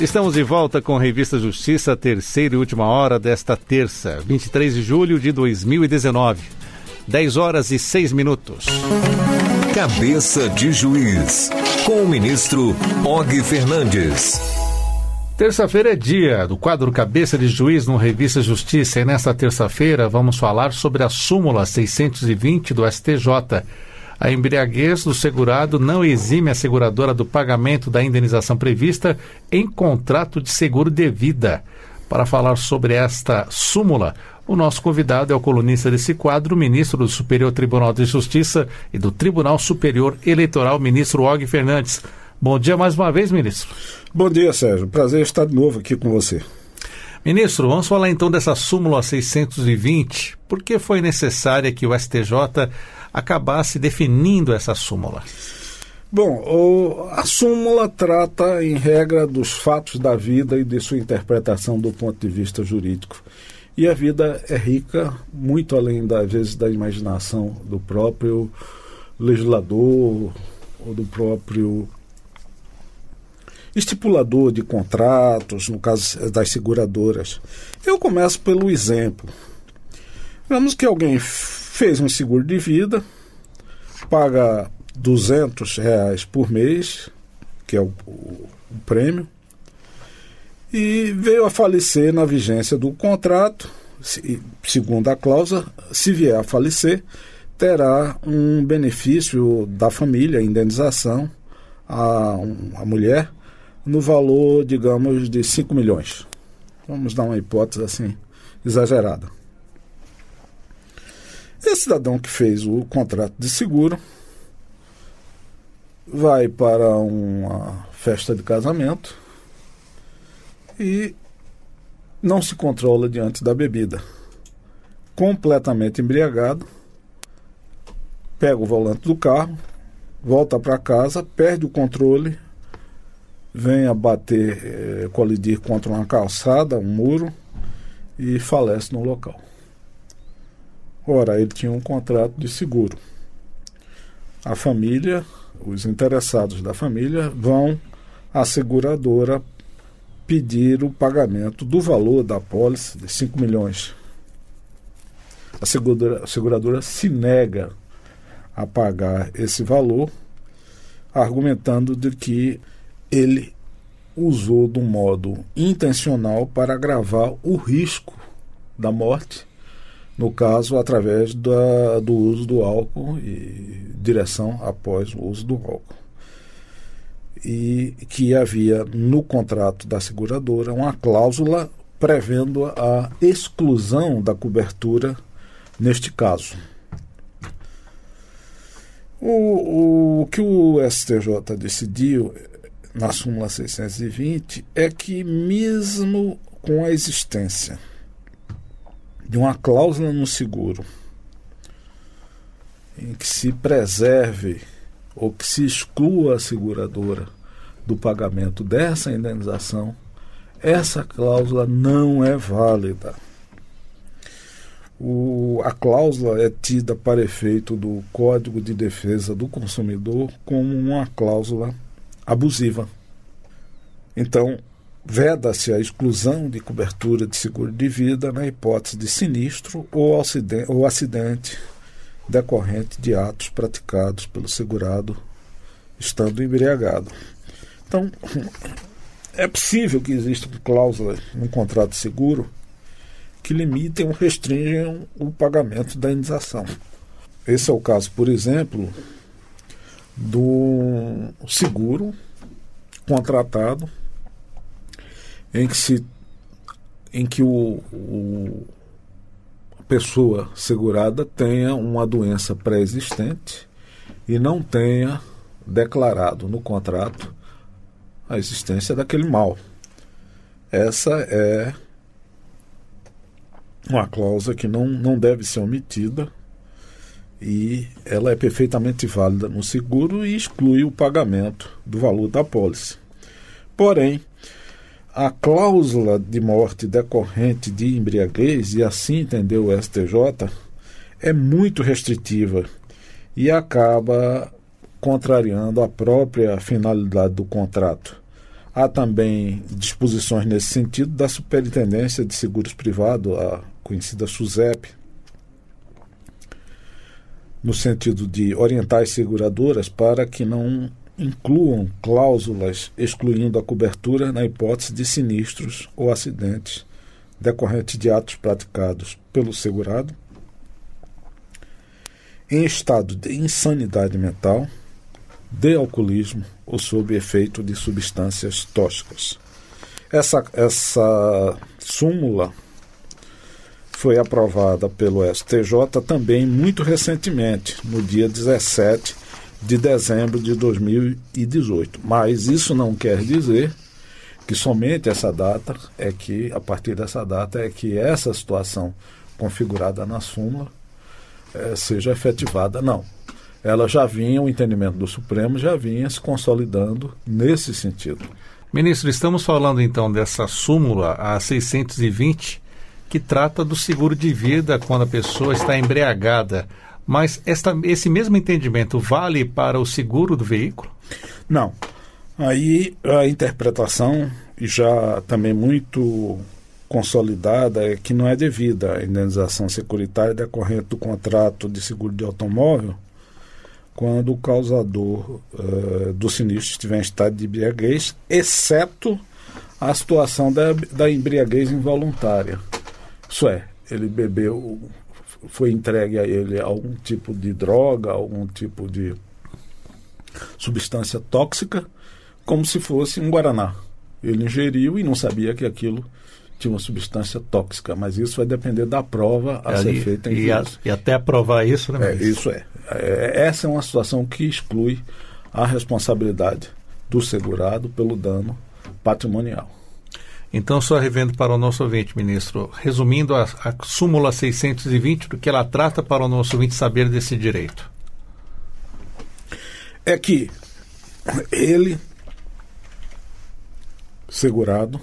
Estamos de volta com a Revista Justiça, terceira e última hora desta terça, 23 de julho de 2019. 10 horas e 6 minutos. Cabeça de Juiz, com o ministro Og Fernandes. Terça-feira é dia do quadro Cabeça de Juiz no Revista Justiça e nesta terça-feira vamos falar sobre a súmula 620 do STJ. A embriaguez do segurado não exime a seguradora do pagamento da indenização prevista em contrato de seguro de vida. Para falar sobre esta súmula, o nosso convidado é o colunista desse quadro, ministro do Superior Tribunal de Justiça e do Tribunal Superior Eleitoral, ministro Og Fernandes. Bom dia mais uma vez, ministro. Bom dia, Sérgio. Prazer estar de novo aqui com você. Ministro, vamos falar então dessa súmula 620. Por que foi necessária que o STJ acabasse definindo essa súmula? Bom, a súmula trata, em regra, dos fatos da vida e de sua interpretação do ponto de vista jurídico. E a vida é rica, muito além, das vezes, da imaginação do próprio legislador ou do próprio estipulador de contratos, no caso das seguradoras. Eu começo pelo exemplo. Vamos que alguém fez um seguro de vida, paga 200 reais por mês, que é o, o, prêmio, e veio a falecer na vigência do contrato, se, segundo a cláusula, se vier a falecer, terá um benefício da família, indenização a, a mulher, no valor, digamos, de 5 milhões. Vamos dar uma hipótese assim, exagerada. Esse cidadão que fez o contrato de seguro vai para uma festa de casamento e não se controla diante da bebida. Completamente embriagado, pega o volante do carro, volta para casa, perde o controle vem a bater, eh, colidir contra uma calçada, um muro, e falece no local. Ora, ele tinha um contrato de seguro. A família, os interessados da família, vão à seguradora pedir o pagamento do valor da pólice de 5 milhões. A seguradora, a seguradora se nega a pagar esse valor, argumentando de que ele usou do modo intencional para agravar o risco da morte, no caso, através da, do uso do álcool e direção após o uso do álcool. E que havia no contrato da seguradora uma cláusula prevendo a exclusão da cobertura neste caso. O, o que o STJ decidiu na súmula 620 é que, mesmo com a existência de uma cláusula no seguro em que se preserve ou que se exclua a seguradora do pagamento dessa indenização, essa cláusula não é válida. O, a cláusula é tida para efeito do Código de Defesa do Consumidor como uma cláusula abusiva. Então, veda-se a exclusão de cobertura de seguro de vida na hipótese de sinistro ou acidente, decorrente de atos praticados pelo segurado estando embriagado. Então, é possível que existam cláusulas no contrato de seguro que limitem ou restringam o pagamento da indenização. Esse é o caso, por exemplo, do seguro contratado em que se em que o, o a pessoa segurada tenha uma doença pré-existente e não tenha declarado no contrato a existência daquele mal. Essa é uma cláusula que não, não deve ser omitida e ela é perfeitamente válida no seguro e exclui o pagamento do valor da pólice. Porém, a cláusula de morte decorrente de embriaguez, e assim entendeu o STJ, é muito restritiva e acaba contrariando a própria finalidade do contrato, Há também disposições nesse sentido da Superintendência de Seguros Privados, a conhecida SUSEP, no sentido de orientar as seguradoras para que não incluam cláusulas excluindo a cobertura na hipótese de sinistros ou acidentes decorrentes de atos praticados pelo segurado em estado de insanidade mental, de alcoolismo ou sob efeito de substâncias tóxicas. Essa, essa súmula foi aprovada pelo STJ também muito recentemente, no dia 17 de dezembro de 2018. Mas isso não quer dizer que somente essa data é que, a partir dessa data, é que essa situação configurada na súmula é, seja efetivada. Não. Ela já vinha, o entendimento do Supremo já vinha se consolidando nesse sentido. Ministro, estamos falando então dessa súmula a 620 que trata do seguro de vida quando a pessoa está embriagada. Mas esta, esse mesmo entendimento vale para o seguro do veículo? Não. Aí a interpretação já também muito consolidada é que não é devida a indenização securitária decorrente do contrato de seguro de automóvel quando o causador uh, do sinistro estiver em estado de embriaguez, exceto a situação da, da embriaguez involuntária. Isso é, ele bebeu foi entregue a ele algum tipo de droga, algum tipo de substância tóxica, como se fosse um guaraná. Ele ingeriu e não sabia que aquilo tinha uma substância tóxica, mas isso vai depender da prova a ser feita em e, a, e até provar isso, né? É, isso é. é. Essa é uma situação que exclui a responsabilidade do segurado pelo dano patrimonial. Então, só revendo para o nosso ouvinte, ministro, resumindo a, a súmula 620, do que ela trata para o nosso ouvinte saber desse direito. É que ele, segurado,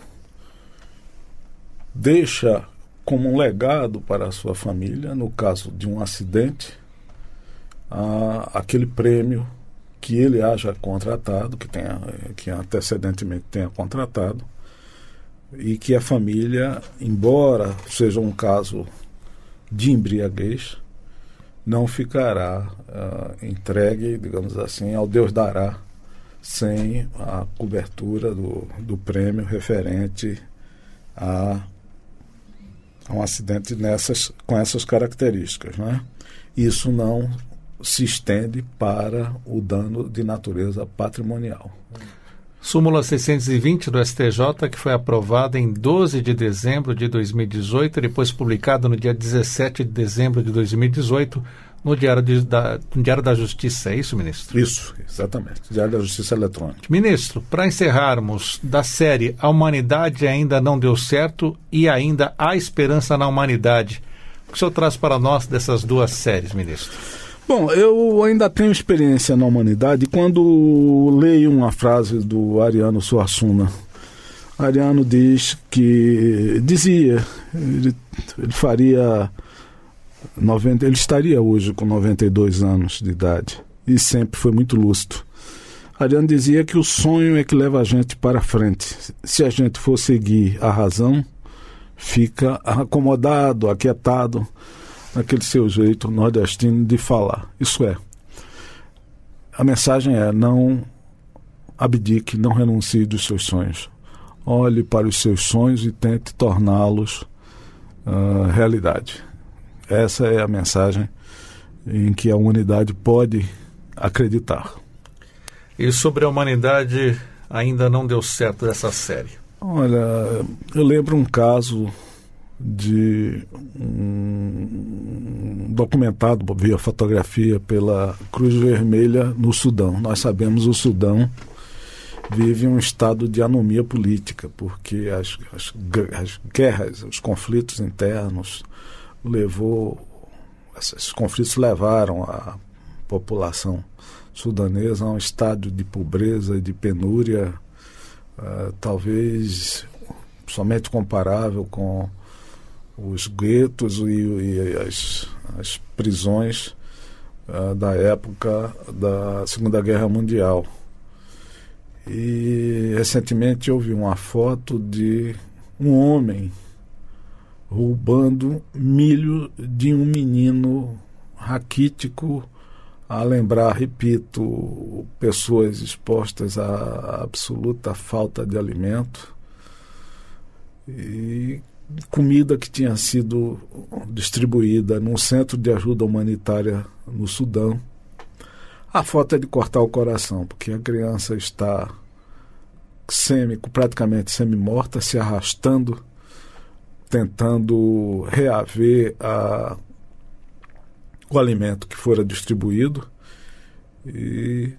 deixa como um legado para a sua família, no caso de um acidente, a, aquele prêmio que ele haja contratado, que, tenha, que antecedentemente tenha contratado, e que a família, embora seja um caso de embriaguez, não ficará uh, entregue, digamos assim, ao Deus dará, sem a cobertura do, do prêmio referente a, a um acidente nessas, com essas características. Né? Isso não se estende para o dano de natureza patrimonial. Súmula 620 do STJ, que foi aprovada em 12 de dezembro de 2018, depois publicada no dia 17 de dezembro de 2018 no Diário, de, da, no Diário da Justiça. É isso, ministro? Isso, exatamente. Diário da Justiça Eletrônica. Ministro, para encerrarmos, da série A Humanidade ainda não deu certo e ainda há esperança na humanidade. O que o senhor traz para nós dessas duas séries, ministro? Bom, eu ainda tenho experiência na humanidade quando leio uma frase do Ariano Suassuna. Ariano diz que dizia, ele, ele faria 90, ele estaria hoje com 92 anos de idade e sempre foi muito lúcido. Ariano dizia que o sonho é que leva a gente para frente. Se a gente for seguir a razão, fica acomodado, aquietado naquele seu jeito nordestino de falar. Isso é, a mensagem é: não abdique, não renuncie dos seus sonhos. Olhe para os seus sonhos e tente torná-los uh, realidade. Essa é a mensagem em que a humanidade pode acreditar. E sobre a humanidade ainda não deu certo essa série? Olha, eu lembro um caso de um documentado via fotografia pela Cruz Vermelha no Sudão. Nós sabemos o Sudão vive um estado de anomia política, porque as, as, as guerras, os conflitos internos levou esses conflitos levaram a população sudanesa a um estado de pobreza e de penúria, uh, talvez somente comparável com os guetos e, e as, as, prisões uh, da época da Segunda Guerra Mundial. E recentemente vi uma foto de um homem roubando milho de um menino raquítico, a lembrar, repito, pessoas expostas à absoluta falta de alimento e comida que tinha sido distribuída num centro de ajuda humanitária no Sudão. A foto é de cortar o coração, porque a criança está semi, praticamente semi-morta, se arrastando, tentando reaver a, o alimento que fora distribuído. E,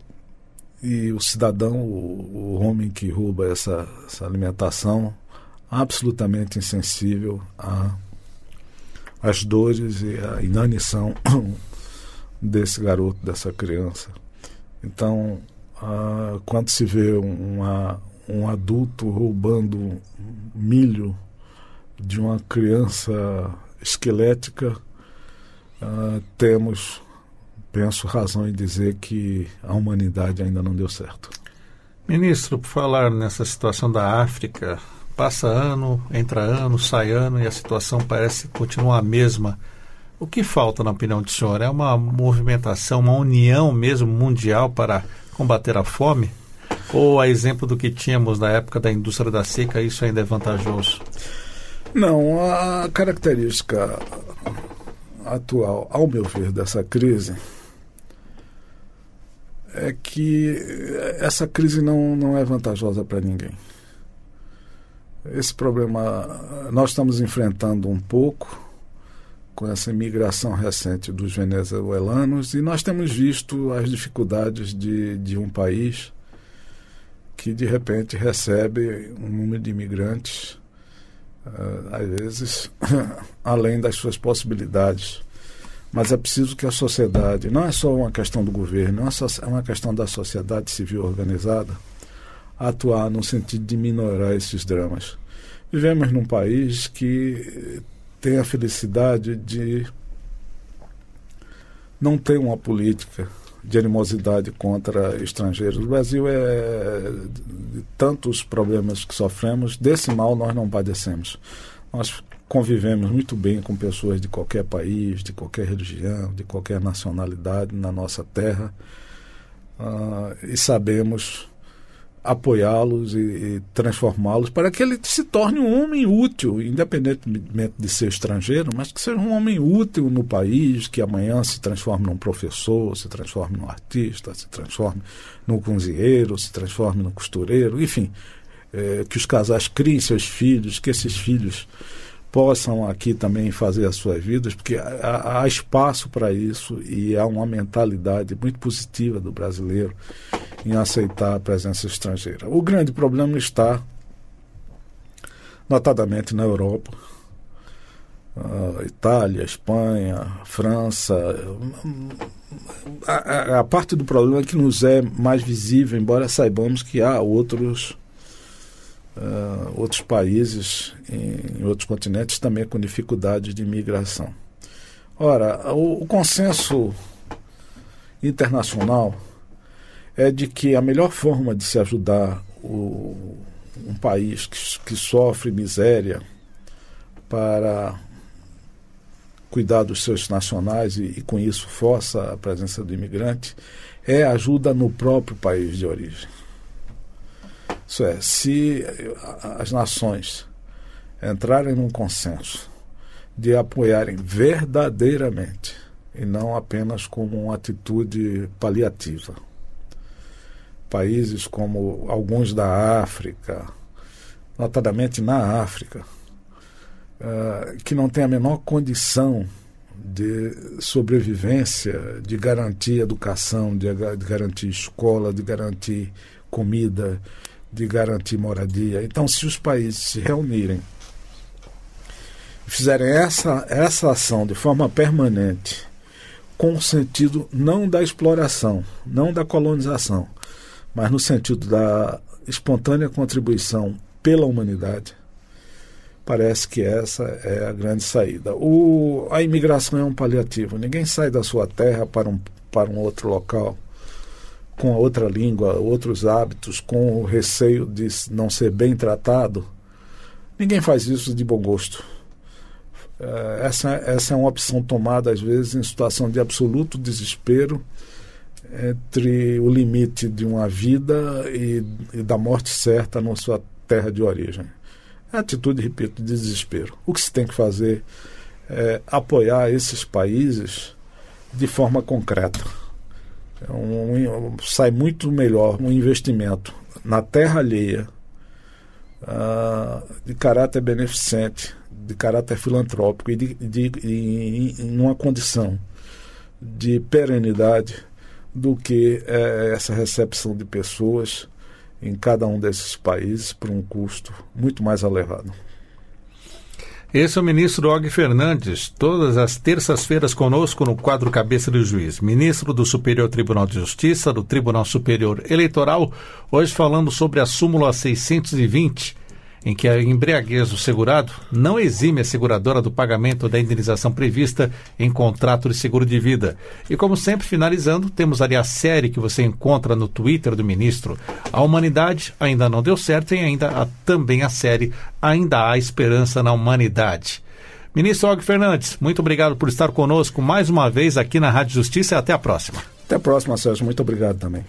e o cidadão, o, o homem que rouba essa, essa alimentação, absolutamente insensível às dores e à inanição desse garoto, dessa criança. Então, quando se vê uma, um adulto roubando milho de uma criança esquelética, temos, penso, razão em dizer que a humanidade ainda não deu certo. Ministro, por falar nessa situação da África, Passa ano, entra ano, sai ano e a situação parece continuar a mesma. O que falta, na opinião do senhor? É uma movimentação, uma união mesmo mundial para combater a fome? Ou, a exemplo do que tínhamos na época da indústria da seca, isso ainda é vantajoso? Não, a característica atual, ao meu ver, dessa crise é que essa crise não, não é vantajosa para ninguém. Esse problema nós estamos enfrentando um pouco com essa imigração recente dos venezuelanos e nós temos visto as dificuldades de, de um país que de repente recebe um número de imigrantes, uh, às vezes, além das suas possibilidades. Mas é preciso que a sociedade, não é só uma questão do governo, é uma questão da sociedade civil organizada, atuar no sentido de minorar esses dramas. Vivemos num país que tem a felicidade de não ter uma política de animosidade contra estrangeiros. O Brasil é de tantos problemas que sofremos, desse mal nós não padecemos. Nós convivemos muito bem com pessoas de qualquer país, de qualquer religião, de qualquer nacionalidade na nossa terra uh, e sabemos apoiá-los e, e transformá-los para que ele se torne um homem útil, independentemente de ser estrangeiro, mas que seja um homem útil no país, que amanhã se transforme num professor, se transforme num artista, se transforme num cozinheiro, se transforme num costureiro, enfim, é, que os casais criem seus filhos, que esses filhos possam aqui também fazer as suas vidas, porque há, há espaço para isso e há uma mentalidade muito positiva do brasileiro em aceitar a presença estrangeira. O grande problema está, notadamente, na Europa. Uh, Itália, Espanha, França. A, a, a, parte do problema que nos é mais visível, embora saibamos que há outros uh, outros países em, em, outros continentes também com dificuldades de imigração. Ora, o, o consenso internacional é de que a melhor forma de se ajudar o, um país que, que sofre miséria para cuidar dos seus nacionais e, e, com isso força a presença do imigrante é ajuda no próprio país de origem. Isso é, se as nações entrarem num consenso de apoiarem verdadeiramente e não apenas como uma atitude paliativa. Países como alguns da África, notadamente na África, uh, que não têm a menor condição de sobrevivência, de garantir educação, de, de garantir escola, de garantir comida, de garantir moradia. Então, se os países se reunirem e fizerem essa, essa ação de forma permanente, com o sentido não da exploração, não da colonização, mas no sentido da espontânea contribuição pela humanidade, parece que essa é a grande saída. O, a imigração é um paliativo. Ninguém sai da sua terra para um, para um outro local com a outra língua, outros hábitos, com o receio de não ser bem tratado, ninguém faz isso de bom gosto. É, essa, essa é uma opção tomada, às vezes, em situação de absoluto desespero entre o limite de uma vida e, e da morte certa na sua terra de origem. É atitude, repito, de desespero. O que se tem que fazer é apoiar esses países de forma concreta. É um, um, sai muito melhor um investimento na terra alheia, uh, de caráter beneficente, de caráter filantrópico e de, de, de, em uma condição de perenidade do que é, essa recepção de pessoas em cada um desses países por um custo muito mais elevado. Esse é o ministro Og Fernandes, todas as terças-feiras conosco no quadro Cabeça do Juiz. Ministro do Superior Tribunal de Justiça, do Tribunal Superior Eleitoral, hoje falando sobre a súmula 620 em que a embriaguez do segurado não exime a seguradora do pagamento da indenização prevista em contrato de seguro de vida. E como sempre, finalizando, temos ali a série que você encontra no Twitter do ministro. A humanidade ainda não deu certo e ainda há também a série Ainda há esperança na humanidade. Ministro Og Fernandes, muito obrigado por estar conosco mais uma vez aqui na Rádio Justiça e até a próxima. Até a próxima, Sérgio. Muito obrigado também.